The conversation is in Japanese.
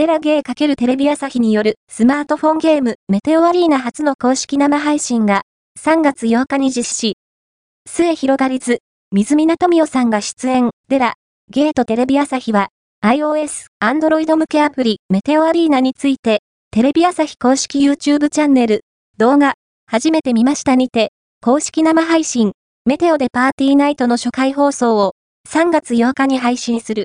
デラゲー×テレビ朝日によるスマートフォンゲームメテオアリーナ初の公式生配信が3月8日に実施。末広がりず、水見富代さんが出演、デラ、ゲートテレビ朝日は iOS、Android 向けアプリメテオアリーナについてテレビ朝日公式 YouTube チャンネル動画初めて見ましたにて公式生配信メテオでパーティーナイトの初回放送を3月8日に配信する。